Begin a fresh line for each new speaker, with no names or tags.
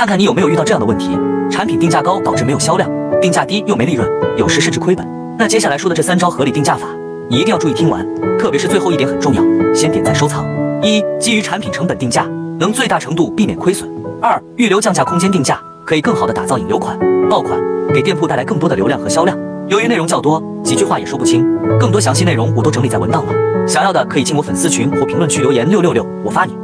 看看你有没有遇到这样的问题：产品定价高导致没有销量，定价低又没利润，有时甚至亏本。那接下来说的这三招合理定价法，你一定要注意听完，特别是最后一点很重要，先点赞收藏。一、基于产品成本定价，能最大程度避免亏损；二、预留降价空间定价，可以更好的打造引流款、爆款，给店铺带来更多的流量和销量。由于内容较多，几句话也说不清，更多详细内容我都整理在文档了，想要的可以进我粉丝群或评论区留言六六六，我发你。